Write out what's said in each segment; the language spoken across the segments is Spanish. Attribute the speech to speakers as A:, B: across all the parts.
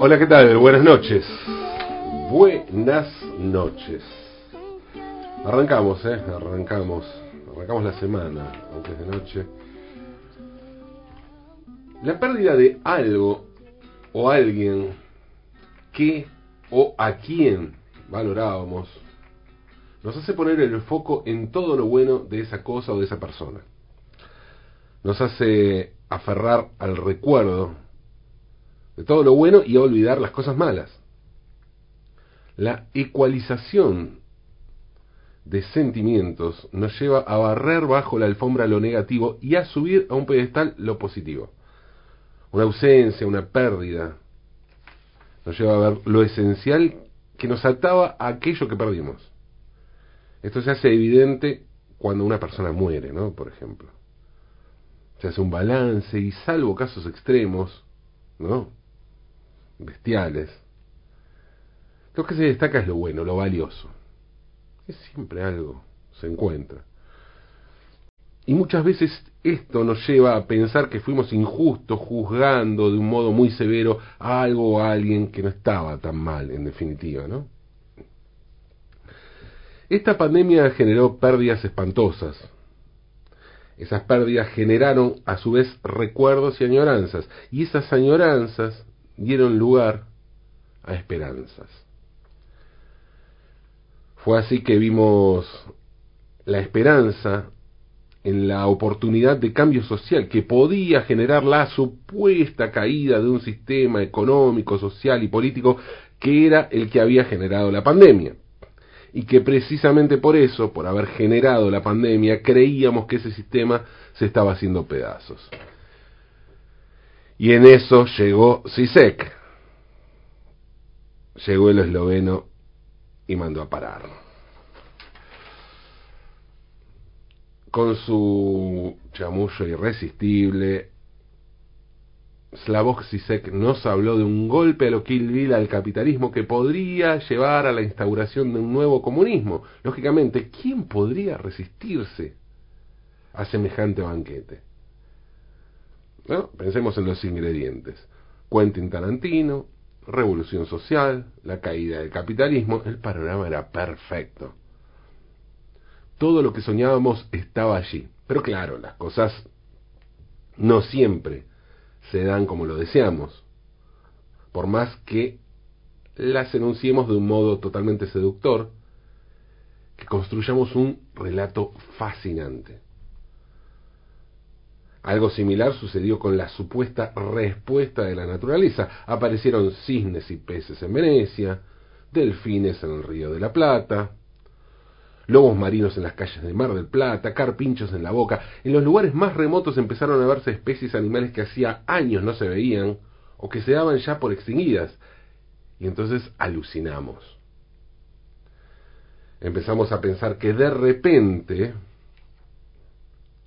A: Hola, ¿qué tal? Buenas noches. Buenas noches. Arrancamos, ¿eh? Arrancamos. Arrancamos la semana, aunque es de noche. La pérdida de algo o alguien que o a quien valorábamos nos hace poner el foco en todo lo bueno de esa cosa o de esa persona. Nos hace aferrar al recuerdo de todo lo bueno y olvidar las cosas malas. La ecualización de sentimientos nos lleva a barrer bajo la alfombra lo negativo y a subir a un pedestal lo positivo. Una ausencia, una pérdida, nos lleva a ver lo esencial que nos ataba a aquello que perdimos. Esto se hace evidente cuando una persona muere, ¿no? Por ejemplo. Se hace un balance y salvo casos extremos, ¿no? Bestiales. Lo que se destaca es lo bueno, lo valioso. Es siempre algo, se encuentra. Y muchas veces esto nos lleva a pensar que fuimos injustos juzgando de un modo muy severo a algo o a alguien que no estaba tan mal, en definitiva, ¿no? Esta pandemia generó pérdidas espantosas. Esas pérdidas generaron a su vez recuerdos y añoranzas, y esas añoranzas dieron lugar a esperanzas. Fue así que vimos la esperanza en la oportunidad de cambio social que podía generar la supuesta caída de un sistema económico, social y político que era el que había generado la pandemia y que precisamente por eso, por haber generado la pandemia, creíamos que ese sistema se estaba haciendo pedazos. Y en eso llegó Sisek. Llegó el esloveno y mandó a parar. Con su chamullo irresistible, Slavoj Zizek nos habló de un golpe a lo Kill Bill al capitalismo que podría llevar a la instauración de un nuevo comunismo. Lógicamente, ¿quién podría resistirse a semejante banquete? Pensemos en los ingredientes. Quentin Tarantino, revolución social, la caída del capitalismo, el panorama era perfecto. Todo lo que soñábamos estaba allí. Pero claro, las cosas no siempre se dan como lo deseamos, por más que las enunciemos de un modo totalmente seductor, que construyamos un relato fascinante. Algo similar sucedió con la supuesta respuesta de la naturaleza. Aparecieron cisnes y peces en Venecia, delfines en el río de la Plata, lobos marinos en las calles de Mar del Plata, carpinchos en la boca. En los lugares más remotos empezaron a verse especies animales que hacía años no se veían o que se daban ya por extinguidas. Y entonces alucinamos. Empezamos a pensar que de repente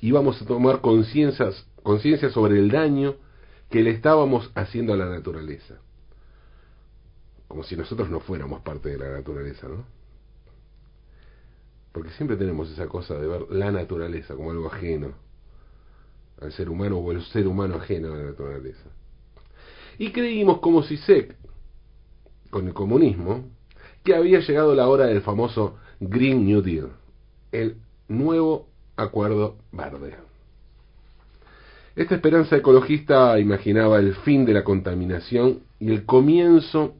A: íbamos a tomar conciencia sobre el daño que le estábamos haciendo a la naturaleza. Como si nosotros no fuéramos parte de la naturaleza, ¿no? Porque siempre tenemos esa cosa de ver la naturaleza como algo ajeno al ser humano o el ser humano ajeno a la naturaleza. Y creímos como Sisek, con el comunismo, que había llegado la hora del famoso Green New Deal, el nuevo acuerdo verde. Esta esperanza ecologista imaginaba el fin de la contaminación y el comienzo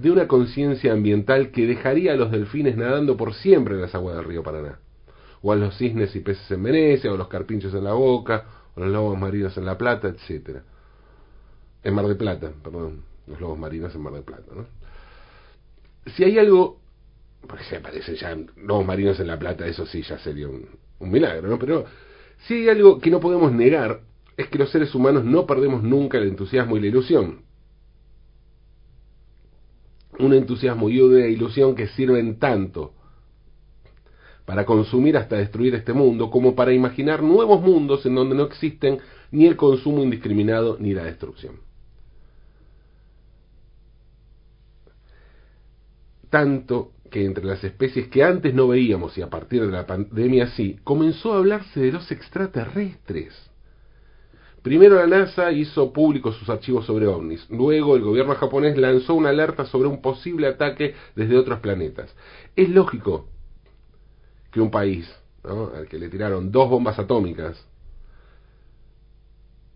A: de una conciencia ambiental que dejaría a los delfines nadando por siempre en las aguas del río Paraná, o a los cisnes y peces en Venecia, o los carpinchos en la boca, o los lobos marinos en La Plata, etcétera. En Mar de Plata, perdón, los lobos marinos en Mar de Plata, ¿no? Si hay algo, porque se aparecen ya lobos marinos en La Plata, eso sí ya sería un, un milagro, ¿no? Pero si hay algo que no podemos negar, es que los seres humanos no perdemos nunca el entusiasmo y la ilusión un entusiasmo y una ilusión que sirven tanto para consumir hasta destruir este mundo, como para imaginar nuevos mundos en donde no existen ni el consumo indiscriminado ni la destrucción. Tanto que entre las especies que antes no veíamos y a partir de la pandemia sí, comenzó a hablarse de los extraterrestres. Primero la NASA hizo públicos sus archivos sobre ovnis, luego el gobierno japonés lanzó una alerta sobre un posible ataque desde otros planetas. Es lógico que un país al que le tiraron dos bombas atómicas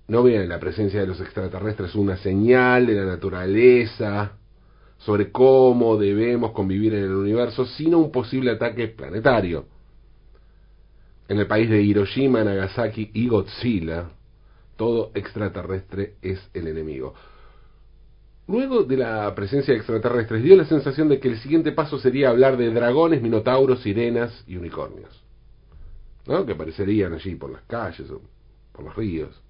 A: no vea en la presencia de los extraterrestres una señal de la naturaleza sobre cómo debemos convivir en el universo, sino un posible ataque planetario. En el país de Hiroshima, Nagasaki y Godzilla, todo extraterrestre es el enemigo. Luego de la presencia de extraterrestres, dio la sensación de que el siguiente paso sería hablar de dragones, minotauros, sirenas y unicornios. ¿no? Que aparecerían allí por las calles o por los ríos.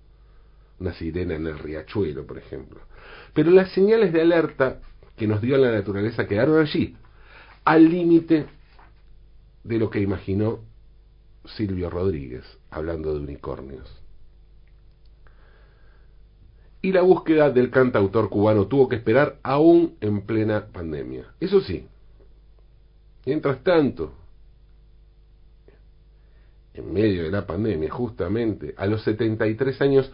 A: Una sirena en el riachuelo, por ejemplo. Pero las señales de alerta que nos dio la naturaleza quedaron allí, al límite de lo que imaginó Silvio Rodríguez, hablando de unicornios y la búsqueda del cantautor cubano tuvo que esperar aún en plena pandemia. Eso sí, mientras tanto, en medio de la pandemia, justamente a los 73 años,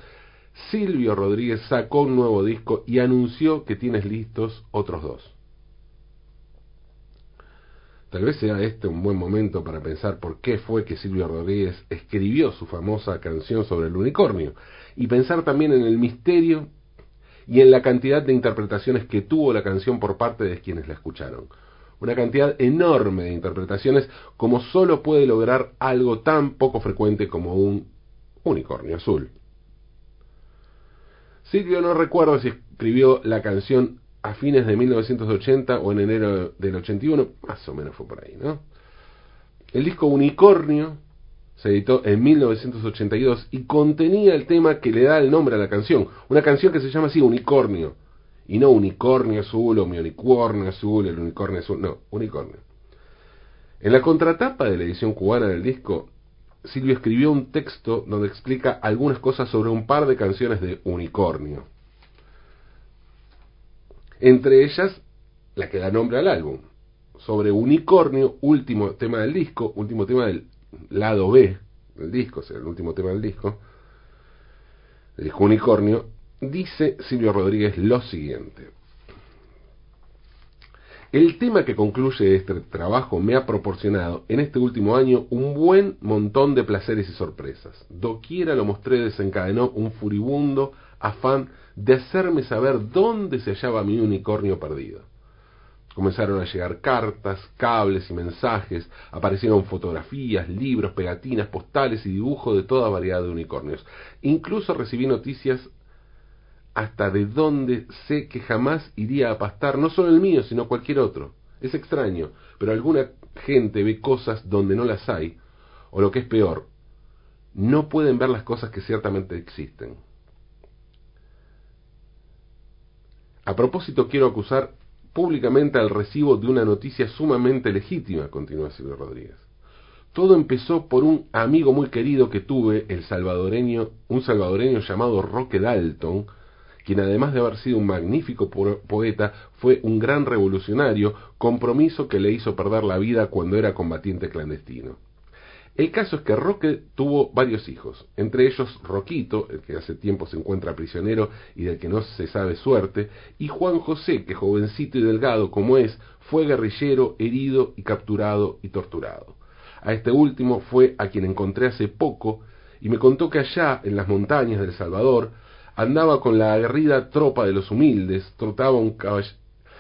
A: Silvio Rodríguez sacó un nuevo disco y anunció que tienes listos otros dos. Tal vez sea este un buen momento para pensar por qué fue que Silvio Rodríguez escribió su famosa canción sobre el unicornio y pensar también en el misterio y en la cantidad de interpretaciones que tuvo la canción por parte de quienes la escucharon. Una cantidad enorme de interpretaciones como solo puede lograr algo tan poco frecuente como un unicornio azul. Silvio no recuerdo si escribió la canción a fines de 1980 o en enero del 81, más o menos fue por ahí, ¿no? El disco Unicornio se editó en 1982 y contenía el tema que le da el nombre a la canción, una canción que se llama así Unicornio, y no Unicornio Azul o Mi Unicornio Azul, el Unicornio Azul, no, Unicornio. En la contratapa de la edición cubana del disco, Silvio escribió un texto donde explica algunas cosas sobre un par de canciones de Unicornio. Entre ellas, la que da nombre al álbum. Sobre Unicornio, último tema del disco, último tema del lado B del disco, o sea, el último tema del disco, el disco Unicornio, dice Silvio Rodríguez lo siguiente. El tema que concluye este trabajo me ha proporcionado en este último año un buen montón de placeres y sorpresas. Doquiera lo mostré desencadenó un furibundo afán de hacerme saber dónde se hallaba mi unicornio perdido. Comenzaron a llegar cartas, cables y mensajes, aparecieron fotografías, libros, pegatinas, postales y dibujos de toda variedad de unicornios. Incluso recibí noticias hasta de dónde sé que jamás iría a pastar, no solo el mío, sino cualquier otro. Es extraño, pero alguna gente ve cosas donde no las hay, o lo que es peor, no pueden ver las cosas que ciertamente existen. A propósito, quiero acusar públicamente al recibo de una noticia sumamente legítima, continúa Silvio Rodríguez. Todo empezó por un amigo muy querido que tuve, el salvadoreño, un salvadoreño llamado Roque Dalton, quien además de haber sido un magnífico poeta, fue un gran revolucionario, compromiso que le hizo perder la vida cuando era combatiente clandestino. El caso es que Roque tuvo varios hijos, entre ellos Roquito, el que hace tiempo se encuentra prisionero y del que no se sabe suerte, y Juan José, que jovencito y delgado como es, fue guerrillero, herido y capturado y torturado. A este último fue a quien encontré hace poco y me contó que allá, en las montañas del Salvador, andaba con la aguerrida tropa de los humildes, trotaba un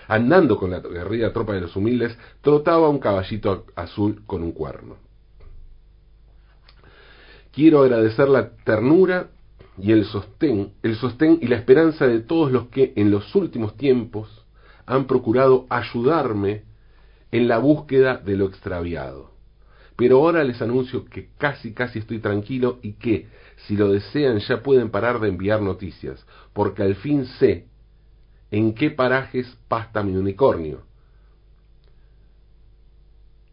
A: andando con la aguerrida tropa de los humildes, trotaba un caballito azul con un cuerno. Quiero agradecer la ternura y el sostén, el sostén y la esperanza de todos los que en los últimos tiempos han procurado ayudarme en la búsqueda de lo extraviado. Pero ahora les anuncio que casi casi estoy tranquilo y que, si lo desean, ya pueden parar de enviar noticias, porque al fin sé en qué parajes pasta mi unicornio.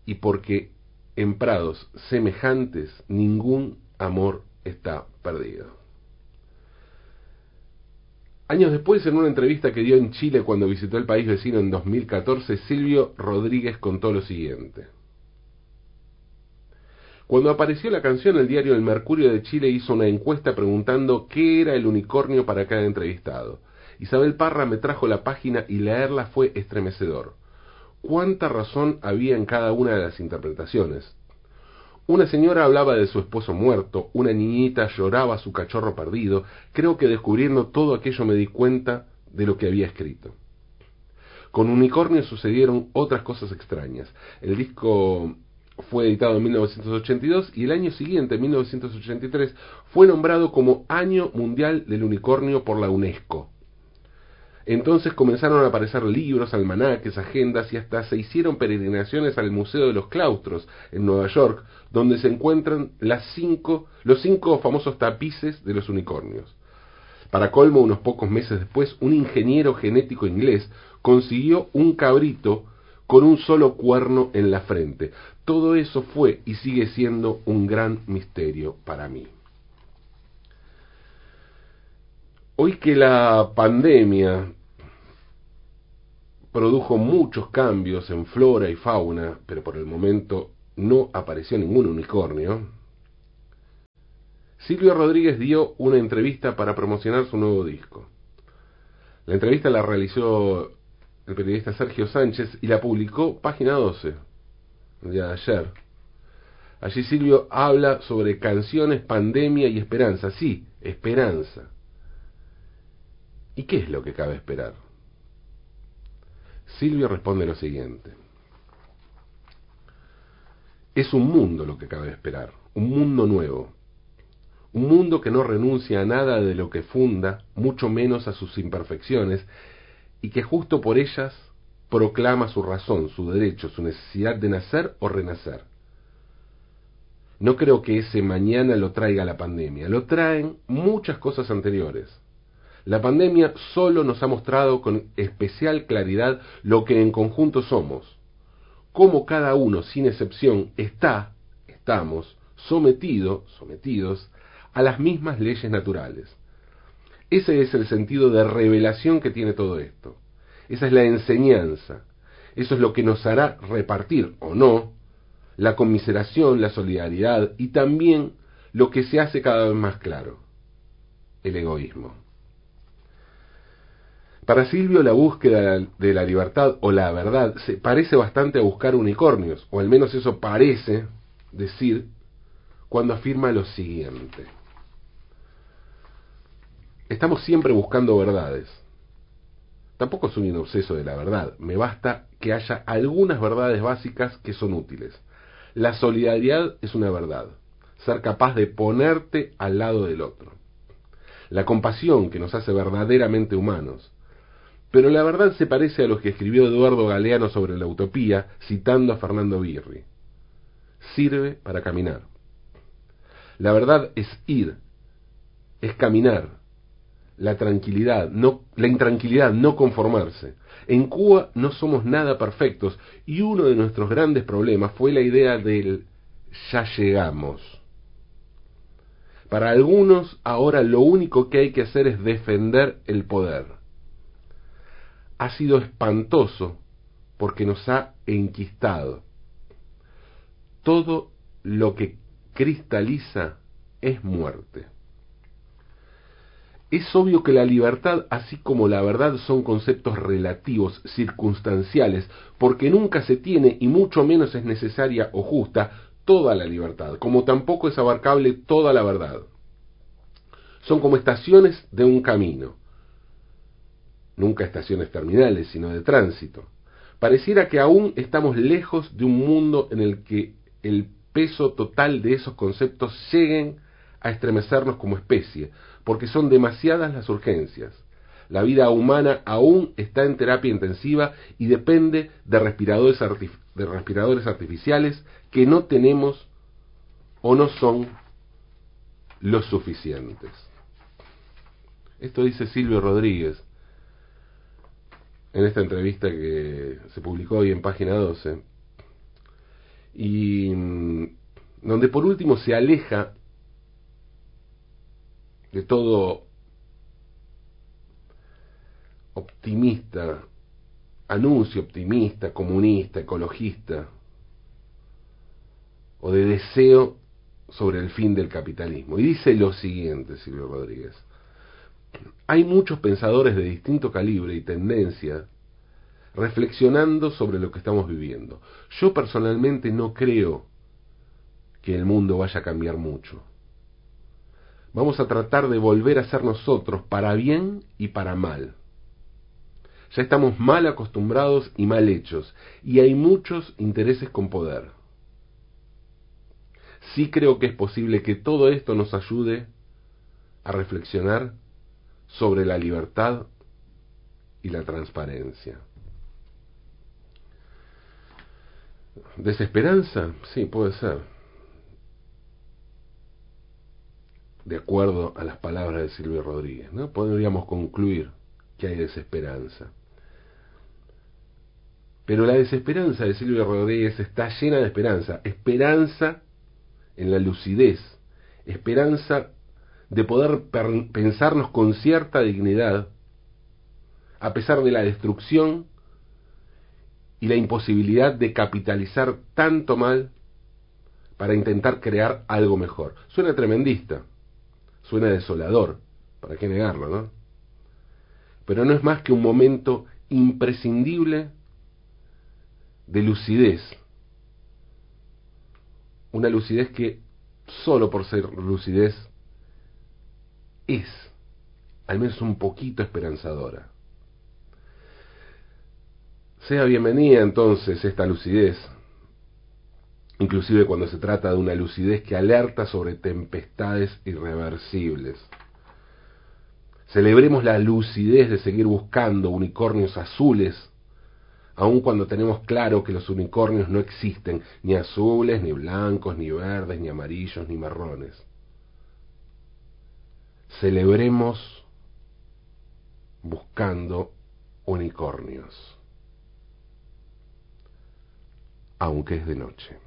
A: Y porque en prados semejantes ningún amor está perdido. Años después, en una entrevista que dio en Chile cuando visitó el país vecino en 2014, Silvio Rodríguez contó lo siguiente. Cuando apareció la canción, el diario El Mercurio de Chile hizo una encuesta preguntando qué era el unicornio para cada entrevistado. Isabel Parra me trajo la página y leerla fue estremecedor. Cuánta razón había en cada una de las interpretaciones. Una señora hablaba de su esposo muerto, una niñita lloraba a su cachorro perdido. Creo que descubriendo todo aquello me di cuenta de lo que había escrito. Con Unicornio sucedieron otras cosas extrañas. El disco fue editado en 1982 y el año siguiente, 1983, fue nombrado como Año Mundial del Unicornio por la UNESCO. Entonces comenzaron a aparecer libros, almanaques, agendas y hasta se hicieron peregrinaciones al Museo de los Claustros en Nueva York, donde se encuentran las cinco, los cinco famosos tapices de los unicornios. Para colmo, unos pocos meses después, un ingeniero genético inglés consiguió un cabrito con un solo cuerno en la frente. Todo eso fue y sigue siendo un gran misterio para mí. Hoy que la pandemia produjo muchos cambios en flora y fauna, pero por el momento no apareció ningún unicornio, Silvio Rodríguez dio una entrevista para promocionar su nuevo disco. La entrevista la realizó el periodista Sergio Sánchez y la publicó Página 12, el día de ayer. Allí Silvio habla sobre canciones, pandemia y esperanza. Sí, esperanza. ¿Y qué es lo que cabe esperar? Silvio responde lo siguiente. Es un mundo lo que cabe esperar, un mundo nuevo, un mundo que no renuncia a nada de lo que funda, mucho menos a sus imperfecciones, y que justo por ellas proclama su razón, su derecho, su necesidad de nacer o renacer. No creo que ese mañana lo traiga la pandemia, lo traen muchas cosas anteriores. La pandemia solo nos ha mostrado con especial claridad lo que en conjunto somos, cómo cada uno, sin excepción, está, estamos, sometido, sometidos a las mismas leyes naturales. Ese es el sentido de revelación que tiene todo esto. Esa es la enseñanza. Eso es lo que nos hará repartir o no la conmiseración, la solidaridad y también lo que se hace cada vez más claro, el egoísmo. Para Silvio la búsqueda de la libertad o la verdad se parece bastante a buscar unicornios, o al menos eso parece decir cuando afirma lo siguiente. Estamos siempre buscando verdades. Tampoco soy un obseso de la verdad, me basta que haya algunas verdades básicas que son útiles. La solidaridad es una verdad, ser capaz de ponerte al lado del otro. La compasión que nos hace verdaderamente humanos. Pero la verdad se parece a lo que escribió Eduardo Galeano sobre la utopía, citando a Fernando Birri. Sirve para caminar. La verdad es ir, es caminar, la tranquilidad, no, la intranquilidad, no conformarse. En Cuba no somos nada perfectos y uno de nuestros grandes problemas fue la idea del ya llegamos. Para algunos ahora lo único que hay que hacer es defender el poder. Ha sido espantoso porque nos ha enquistado. Todo lo que cristaliza es muerte. Es obvio que la libertad, así como la verdad, son conceptos relativos, circunstanciales, porque nunca se tiene, y mucho menos es necesaria o justa, toda la libertad, como tampoco es abarcable toda la verdad. Son como estaciones de un camino, nunca estaciones terminales, sino de tránsito. Pareciera que aún estamos lejos de un mundo en el que el peso total de esos conceptos lleguen a estremecernos como especie, porque son demasiadas las urgencias. La vida humana aún está en terapia intensiva y depende de respiradores, de respiradores artificiales que no tenemos o no son los suficientes. Esto dice Silvio Rodríguez en esta entrevista que se publicó hoy en página 12 y mm, donde por último se aleja de todo optimista, anuncio optimista, comunista, ecologista, o de deseo sobre el fin del capitalismo. Y dice lo siguiente, Silvio Rodríguez. Hay muchos pensadores de distinto calibre y tendencia reflexionando sobre lo que estamos viviendo. Yo personalmente no creo que el mundo vaya a cambiar mucho. Vamos a tratar de volver a ser nosotros para bien y para mal. Ya estamos mal acostumbrados y mal hechos, y hay muchos intereses con poder. Sí creo que es posible que todo esto nos ayude a reflexionar sobre la libertad y la transparencia. ¿Desesperanza? Sí, puede ser. De acuerdo a las palabras de Silvio Rodríguez, ¿no? Podríamos concluir que hay desesperanza. Pero la desesperanza de Silvio Rodríguez está llena de esperanza. Esperanza en la lucidez. Esperanza de poder pensarnos con cierta dignidad, a pesar de la destrucción y la imposibilidad de capitalizar tanto mal para intentar crear algo mejor. Suena tremendista, suena desolador, ¿para qué negarlo, no? Pero no es más que un momento imprescindible de lucidez. Una lucidez que solo por ser lucidez es al menos un poquito esperanzadora. Sea bienvenida entonces esta lucidez, inclusive cuando se trata de una lucidez que alerta sobre tempestades irreversibles. Celebremos la lucidez de seguir buscando unicornios azules aun cuando tenemos claro que los unicornios no existen, ni azules, ni blancos, ni verdes, ni amarillos, ni marrones. Celebremos buscando unicornios, aunque es de noche.